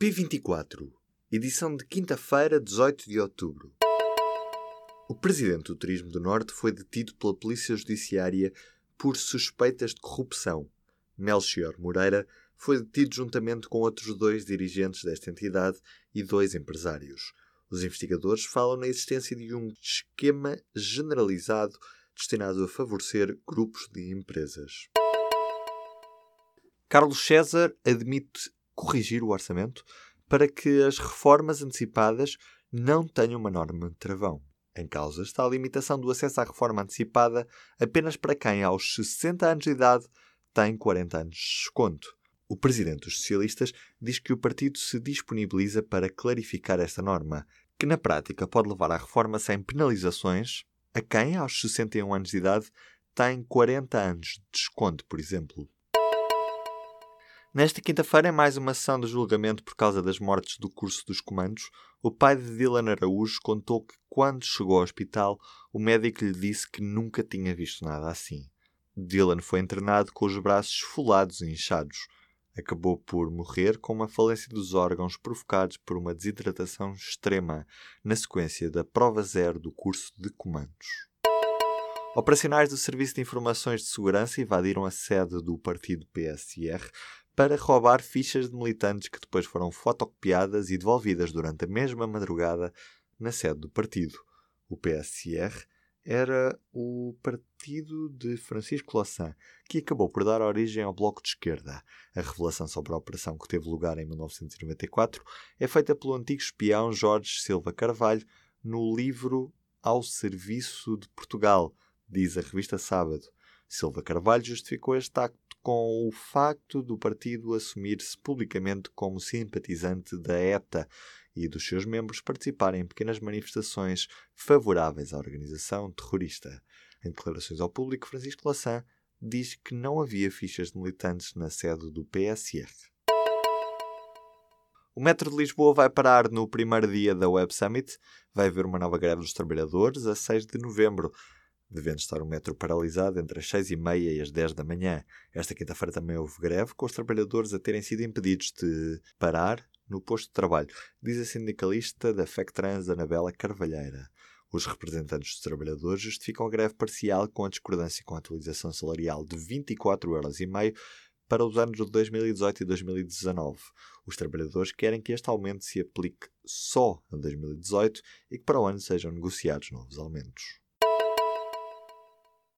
P24, edição de quinta-feira, 18 de outubro. O presidente do Turismo do Norte foi detido pela Polícia Judiciária por suspeitas de corrupção. Melchior Moreira foi detido juntamente com outros dois dirigentes desta entidade e dois empresários. Os investigadores falam na existência de um esquema generalizado destinado a favorecer grupos de empresas. Carlos César admite corrigir o orçamento para que as reformas antecipadas não tenham uma norma de travão. Em causa está a limitação do acesso à reforma antecipada apenas para quem, aos 60 anos de idade, tem 40 anos de desconto. O presidente dos socialistas diz que o partido se disponibiliza para clarificar esta norma, que na prática pode levar à reforma sem penalizações a quem, aos 61 anos de idade, tem 40 anos de desconto, por exemplo. Nesta quinta-feira, é mais uma sessão de julgamento por causa das mortes do curso dos comandos. O pai de Dylan Araújo contou que, quando chegou ao hospital, o médico lhe disse que nunca tinha visto nada assim. Dylan foi internado com os braços esfolados e inchados. Acabou por morrer com uma falência dos órgãos provocados por uma desidratação extrema na sequência da prova zero do curso de comandos. Operacionais do Serviço de Informações de Segurança invadiram a sede do partido PSR para roubar fichas de militantes que depois foram fotocopiadas e devolvidas durante a mesma madrugada na sede do partido. O PSR era o partido de Francisco Louçã, que acabou por dar origem ao Bloco de Esquerda. A revelação sobre a operação que teve lugar em 1994 é feita pelo antigo espião Jorge Silva Carvalho no livro Ao Serviço de Portugal, diz a revista Sábado. Silva Carvalho justificou este acto com o facto do partido assumir-se publicamente como simpatizante da ETA e dos seus membros participarem em pequenas manifestações favoráveis à organização terrorista. Em declarações ao público, Francisco Lassan diz que não havia fichas de militantes na sede do PSR. O Metro de Lisboa vai parar no primeiro dia da Web Summit. Vai haver uma nova greve dos trabalhadores a 6 de novembro devendo estar o metro paralisado entre as 6 e meia e as 10 da manhã. Esta quinta-feira também houve greve, com os trabalhadores a terem sido impedidos de parar no posto de trabalho, diz a sindicalista da FECTRANS, Anabela Carvalheira. Os representantes dos trabalhadores justificam a greve parcial com a discordância com a atualização salarial de 24,5€ para os anos de 2018 e 2019. Os trabalhadores querem que este aumento se aplique só a 2018 e que para o ano sejam negociados novos aumentos.